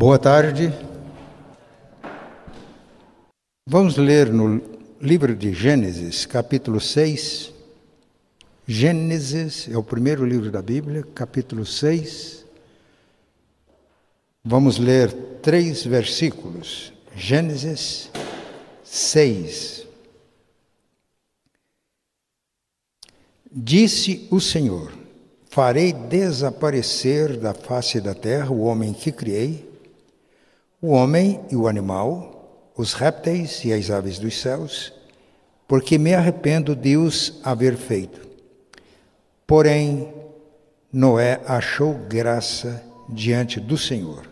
Boa tarde. Vamos ler no livro de Gênesis, capítulo 6. Gênesis é o primeiro livro da Bíblia, capítulo 6. Vamos ler três versículos. Gênesis 6. Disse o Senhor: Farei desaparecer da face da terra o homem que criei o homem e o animal, os répteis e as aves dos céus, porque me arrependo de os haver feito. Porém, Noé achou graça diante do Senhor.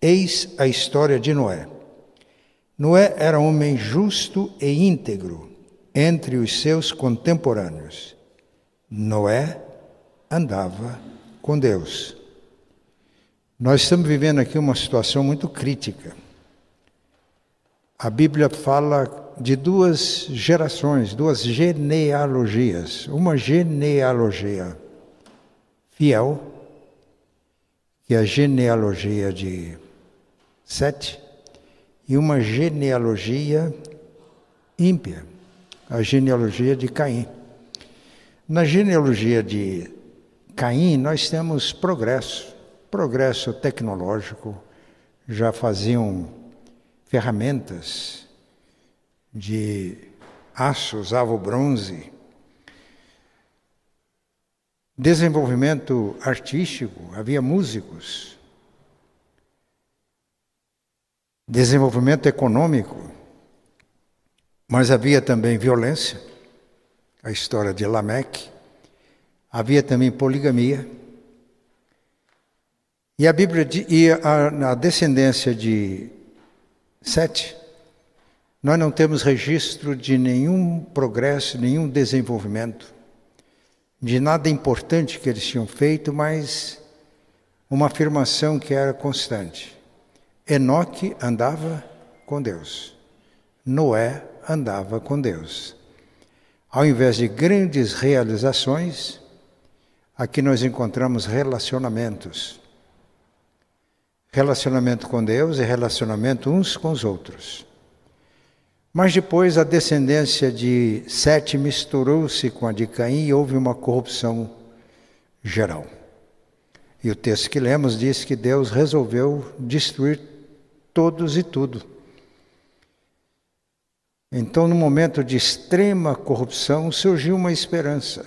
Eis a história de Noé. Noé era homem justo e íntegro entre os seus contemporâneos. Noé andava com Deus. Nós estamos vivendo aqui uma situação muito crítica. A Bíblia fala de duas gerações, duas genealogias. Uma genealogia fiel, que é a genealogia de Sete, e uma genealogia ímpia, a genealogia de Caim. Na genealogia de Caim, nós temos progresso progresso tecnológico, já faziam ferramentas de aço, usavam bronze. Desenvolvimento artístico, havia músicos. Desenvolvimento econômico, mas havia também violência, a história de Lameque. Havia também poligamia. E a Bíblia e a, a descendência de Sete, nós não temos registro de nenhum progresso, nenhum desenvolvimento, de nada importante que eles tinham feito, mas uma afirmação que era constante. Enoque andava com Deus. Noé andava com Deus. Ao invés de grandes realizações, aqui nós encontramos relacionamentos relacionamento com Deus e relacionamento uns com os outros. Mas depois a descendência de Sete misturou-se com a de Caim e houve uma corrupção geral. E o texto que lemos diz que Deus resolveu destruir todos e tudo. Então, no momento de extrema corrupção, surgiu uma esperança.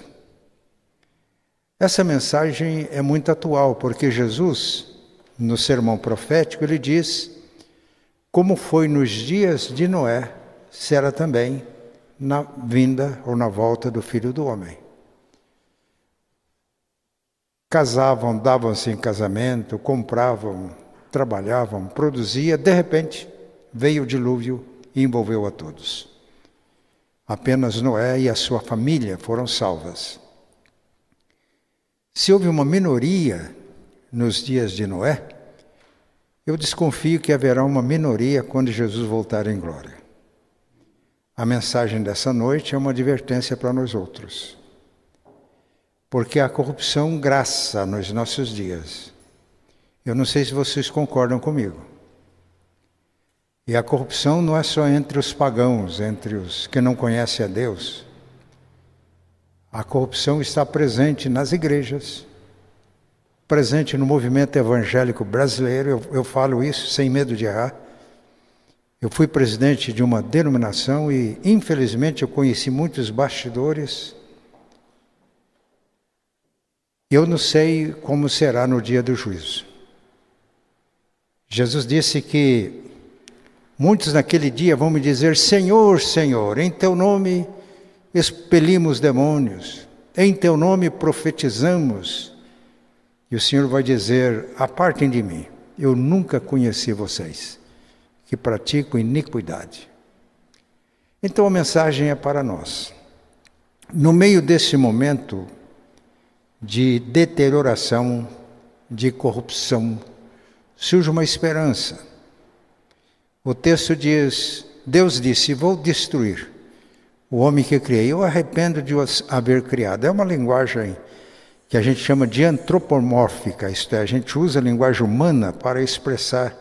Essa mensagem é muito atual, porque Jesus no sermão profético, ele diz: Como foi nos dias de Noé, será também na vinda ou na volta do filho do homem. Casavam, davam-se em casamento, compravam, trabalhavam, produzia, de repente veio o dilúvio e envolveu a todos. Apenas Noé e a sua família foram salvas. Se houve uma minoria nos dias de Noé, eu desconfio que haverá uma minoria quando Jesus voltar em glória. A mensagem dessa noite é uma advertência para nós outros. Porque a corrupção graça nos nossos dias. Eu não sei se vocês concordam comigo. E a corrupção não é só entre os pagãos, entre os que não conhecem a Deus. A corrupção está presente nas igrejas, presente no movimento evangélico brasileiro, eu, eu falo isso sem medo de errar. Eu fui presidente de uma denominação e, infelizmente, eu conheci muitos bastidores. Eu não sei como será no dia do juízo. Jesus disse que muitos naquele dia vão me dizer: Senhor, Senhor, em teu nome expelimos demônios, em teu nome profetizamos, e o Senhor vai dizer: Apartem de mim, eu nunca conheci vocês, que praticam iniquidade. Então a mensagem é para nós. No meio desse momento de deterioração, de corrupção, surge uma esperança. O texto diz: Deus disse: Vou destruir o homem que criei. Eu arrependo de os haver criado. É uma linguagem que a gente chama de antropomórfica, isto é, a gente usa a linguagem humana para expressar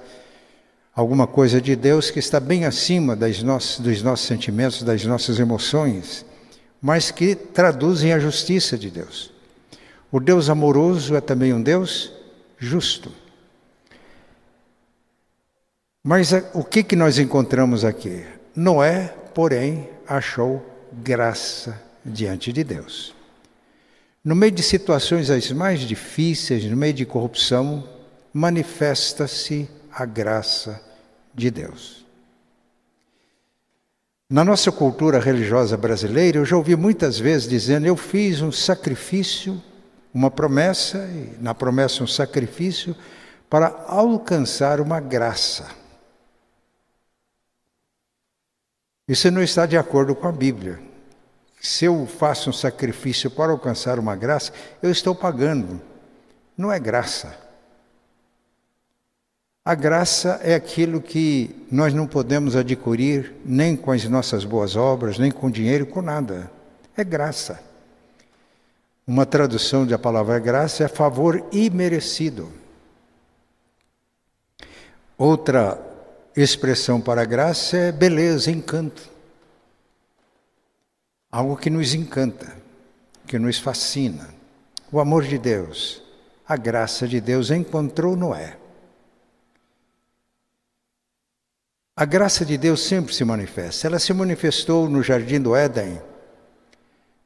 alguma coisa de Deus que está bem acima das nossos, dos nossos sentimentos, das nossas emoções, mas que traduzem a justiça de Deus. O Deus amoroso é também um Deus justo. Mas o que, que nós encontramos aqui? Noé, porém, achou graça diante de Deus. No meio de situações as mais difíceis, no meio de corrupção, manifesta-se a graça de Deus. Na nossa cultura religiosa brasileira, eu já ouvi muitas vezes dizendo: eu fiz um sacrifício, uma promessa, e na promessa um sacrifício, para alcançar uma graça. Isso não está de acordo com a Bíblia. Se eu faço um sacrifício para alcançar uma graça, eu estou pagando. Não é graça. A graça é aquilo que nós não podemos adquirir nem com as nossas boas obras, nem com dinheiro, com nada. É graça. Uma tradução da palavra graça é favor imerecido. Outra expressão para graça é beleza, encanto. Algo que nos encanta, que nos fascina. O amor de Deus, a graça de Deus encontrou Noé. A graça de Deus sempre se manifesta. Ela se manifestou no jardim do Éden,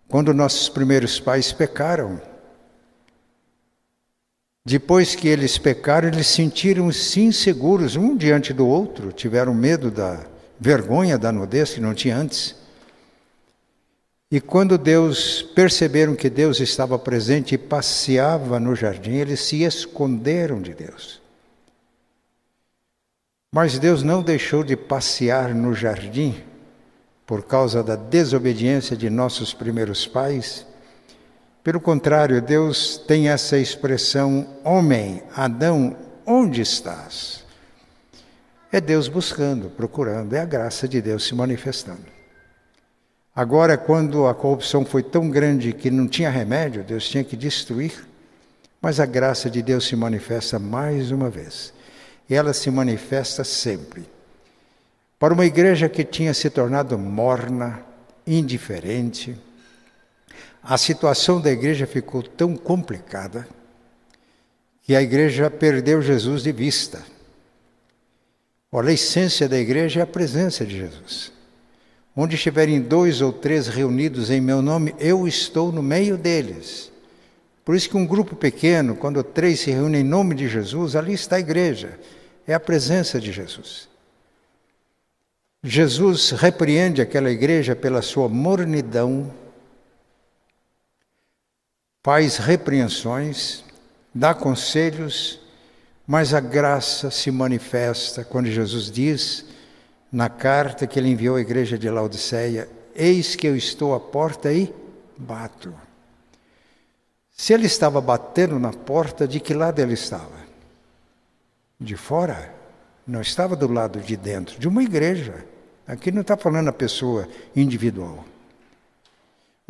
quando nossos primeiros pais pecaram. Depois que eles pecaram, eles sentiram-se inseguros um diante do outro, tiveram medo da vergonha da nudez que não tinha antes. E quando Deus perceberam que Deus estava presente e passeava no jardim, eles se esconderam de Deus. Mas Deus não deixou de passear no jardim por causa da desobediência de nossos primeiros pais pelo contrário, Deus tem essa expressão: homem, Adão, onde estás? É Deus buscando, procurando, é a graça de Deus se manifestando. Agora, quando a corrupção foi tão grande que não tinha remédio, Deus tinha que destruir, mas a graça de Deus se manifesta mais uma vez. E ela se manifesta sempre. Para uma igreja que tinha se tornado morna, indiferente, a situação da igreja ficou tão complicada que a igreja perdeu Jesus de vista. Olha, a essência da igreja é a presença de Jesus. Onde estiverem dois ou três reunidos em meu nome, eu estou no meio deles. Por isso que um grupo pequeno, quando três se reúnem em nome de Jesus, ali está a igreja. É a presença de Jesus. Jesus repreende aquela igreja pela sua mornidão, faz repreensões, dá conselhos, mas a graça se manifesta quando Jesus diz na carta que ele enviou à igreja de Laodiceia: Eis que eu estou à porta e bato. Se ele estava batendo na porta, de que lado ele estava? De fora? Não estava do lado de dentro, de uma igreja. Aqui não está falando a pessoa individual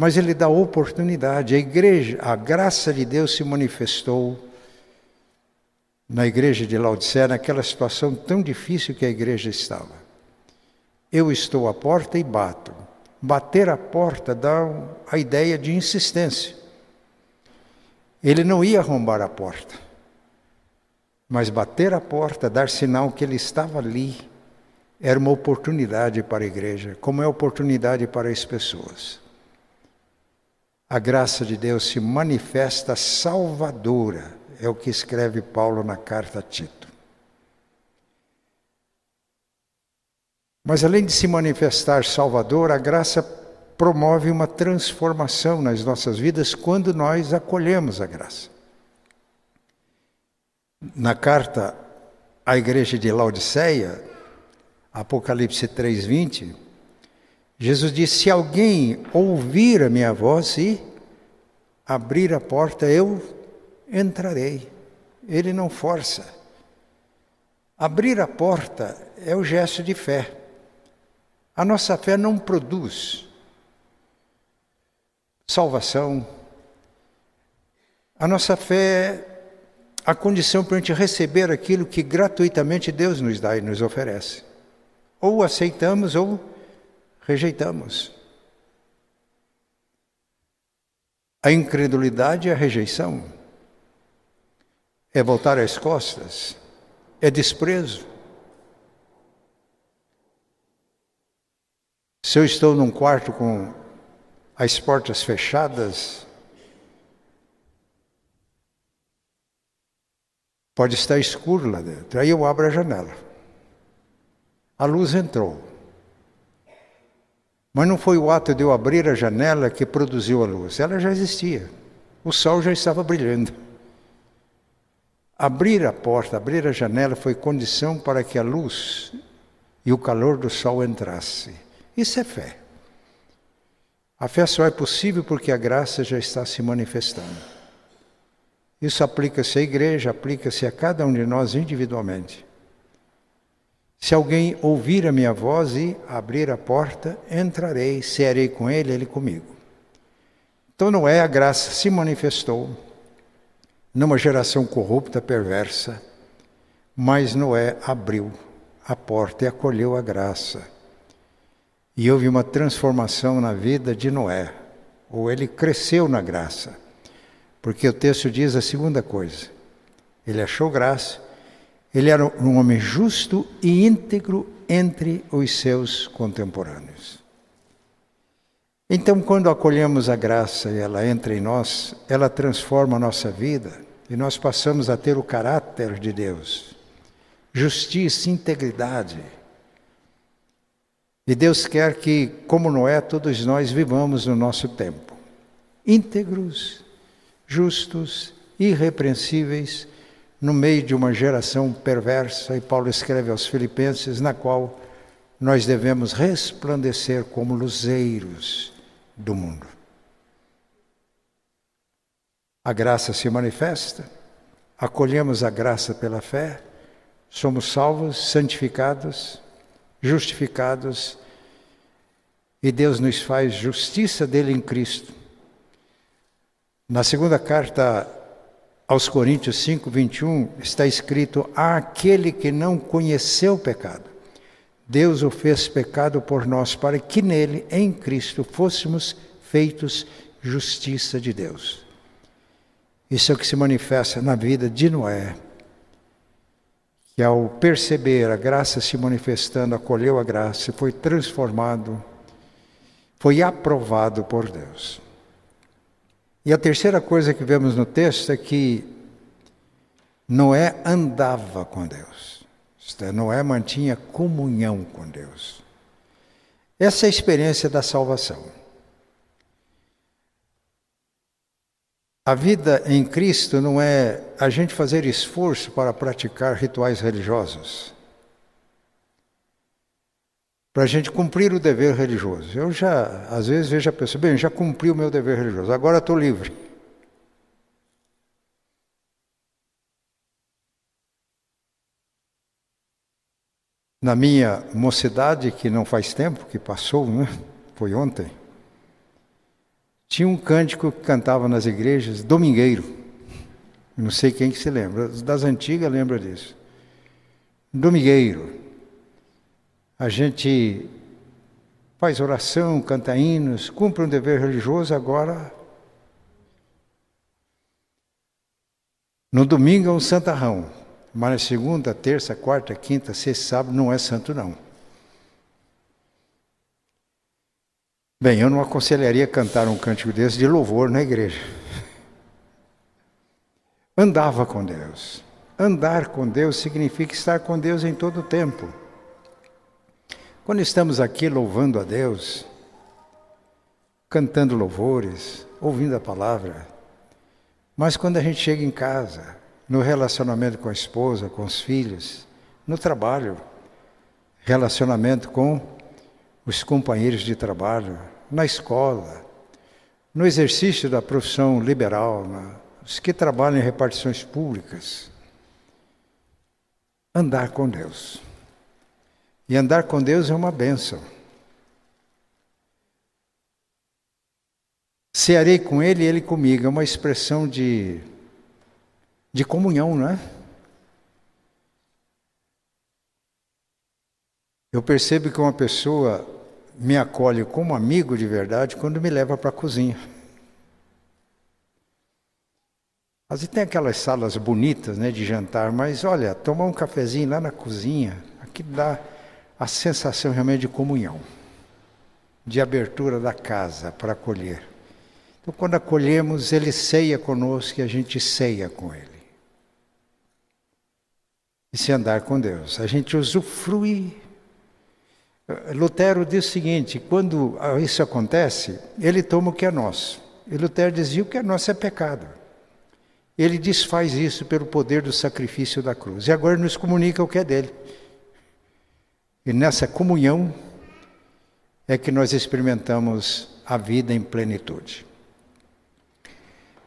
mas ele dá oportunidade. A igreja, a graça de Deus se manifestou na igreja de Laodicea, naquela situação tão difícil que a igreja estava. Eu estou à porta e bato. Bater a porta dá a ideia de insistência. Ele não ia arrombar a porta, mas bater a porta, dar sinal que ele estava ali, era uma oportunidade para a igreja, como é oportunidade para as pessoas a graça de Deus se manifesta salvadora, é o que escreve Paulo na carta a Tito. Mas além de se manifestar salvador, a graça promove uma transformação nas nossas vidas quando nós acolhemos a graça. Na carta à igreja de Laodiceia, Apocalipse 3:20, Jesus disse: Se alguém ouvir a minha voz e abrir a porta, eu entrarei. Ele não força. Abrir a porta é o gesto de fé. A nossa fé não produz salvação, A nossa fé é a condição para a gente receber aquilo que gratuitamente Deus nos dá e nos oferece. Ou aceitamos ou rejeitamos. A incredulidade é a rejeição, é voltar às costas, é desprezo. Se eu estou num quarto com as portas fechadas, pode estar escuro lá dentro. Aí eu abro a janela. A luz entrou. Mas não foi o ato de eu abrir a janela que produziu a luz, ela já existia. O sol já estava brilhando. Abrir a porta, abrir a janela foi condição para que a luz e o calor do sol entrasse. Isso é fé. A fé só é possível porque a graça já está se manifestando. Isso aplica-se à igreja, aplica-se a cada um de nós individualmente. Se alguém ouvir a minha voz e abrir a porta, entrarei, serei com ele, ele comigo. Então não é a graça se manifestou numa geração corrupta, perversa, mas Noé abriu a porta e acolheu a graça. E houve uma transformação na vida de Noé, ou ele cresceu na graça, porque o texto diz a segunda coisa: ele achou graça, ele era um homem justo e íntegro entre os seus contemporâneos. Então, quando acolhemos a graça e ela entra em nós, ela transforma a nossa vida e nós passamos a ter o caráter de Deus, justiça, integridade e Deus quer que, como Noé, todos nós vivamos no nosso tempo, íntegros, justos, irrepreensíveis, no meio de uma geração perversa, e Paulo escreve aos Filipenses, na qual nós devemos resplandecer como luzeiros do mundo. A graça se manifesta, acolhemos a graça pela fé, somos salvos, santificados, justificados e Deus nos faz justiça dele em Cristo. Na segunda carta aos Coríntios 5, 21, está escrito: aquele que não conheceu o pecado, Deus o fez pecado por nós, para que nele, em Cristo, fôssemos feitos justiça de Deus. Isso é o que se manifesta na vida de Noé que ao perceber a graça se manifestando, acolheu a graça e foi transformado, foi aprovado por Deus. E a terceira coisa que vemos no texto é que Noé andava com Deus. Isto é, Noé mantinha comunhão com Deus. Essa é a experiência da salvação. A vida em Cristo não é a gente fazer esforço para praticar rituais religiosos. Para a gente cumprir o dever religioso. Eu já, às vezes, vejo a pessoa, bem, já cumpri o meu dever religioso, agora estou livre. Na minha mocidade, que não faz tempo, que passou, né? Foi ontem. Tinha um cântico que cantava nas igrejas, domingueiro. Não sei quem que se lembra, das antigas lembra disso. Domingueiro. A gente faz oração, canta hinos, cumpre um dever religioso, agora. No domingo é um santarrão, mas na segunda, terça, quarta, quinta, sexta, sábado não é santo não. Bem, eu não aconselharia cantar um cântico desse de louvor na igreja. Andava com Deus. Andar com Deus significa estar com Deus em todo o tempo. Quando estamos aqui louvando a Deus, cantando louvores, ouvindo a palavra, mas quando a gente chega em casa, no relacionamento com a esposa, com os filhos, no trabalho, relacionamento com os companheiros de trabalho, na escola, no exercício da profissão liberal, os que trabalham em repartições públicas. Andar com Deus. E andar com Deus é uma benção. Cearei com Ele e Ele comigo, é uma expressão de de comunhão, não é? Eu percebo que uma pessoa me acolhe como amigo de verdade quando me leva para a cozinha. Às vezes tem aquelas salas bonitas né, de jantar, mas olha, tomar um cafezinho lá na cozinha, aqui dá a sensação realmente de comunhão, de abertura da casa para acolher. Então, quando acolhemos, ele ceia conosco e a gente ceia com ele. E se andar com Deus, a gente usufrui. Lutero diz o seguinte: quando isso acontece, ele toma o que é nosso. E Lutero dizia: o que é nosso é pecado. Ele desfaz isso pelo poder do sacrifício da cruz. E agora nos comunica o que é dele. E nessa comunhão é que nós experimentamos a vida em plenitude.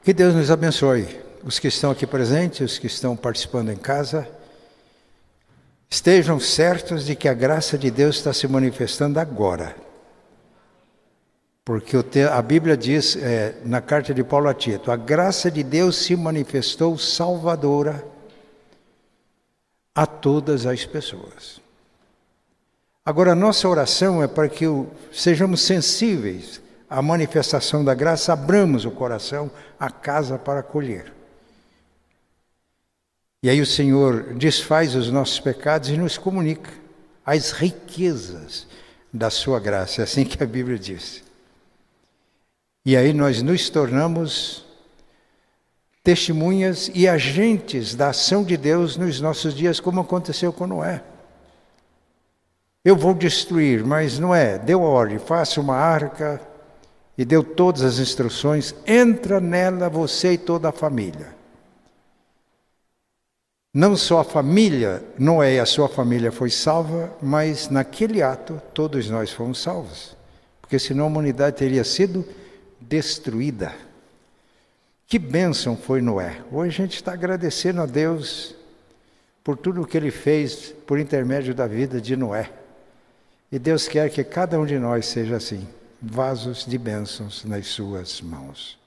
Que Deus nos abençoe. Os que estão aqui presentes, os que estão participando em casa, estejam certos de que a graça de Deus está se manifestando agora. Porque a Bíblia diz é, na carta de Paulo a Tito: a graça de Deus se manifestou salvadora a todas as pessoas. Agora, a nossa oração é para que sejamos sensíveis à manifestação da graça, abramos o coração, a casa para acolher. E aí o Senhor desfaz os nossos pecados e nos comunica as riquezas da sua graça, é assim que a Bíblia diz. E aí nós nos tornamos testemunhas e agentes da ação de Deus nos nossos dias, como aconteceu com Noé. Eu vou destruir, mas Noé deu ordem, faça uma arca e deu todas as instruções, entra nela você e toda a família. Não só a família, Noé e a sua família foi salva, mas naquele ato todos nós fomos salvos. Porque senão a humanidade teria sido destruída. Que bênção foi Noé. Hoje a gente está agradecendo a Deus por tudo o que ele fez por intermédio da vida de Noé. E Deus quer que cada um de nós seja assim, vasos de bênçãos nas suas mãos.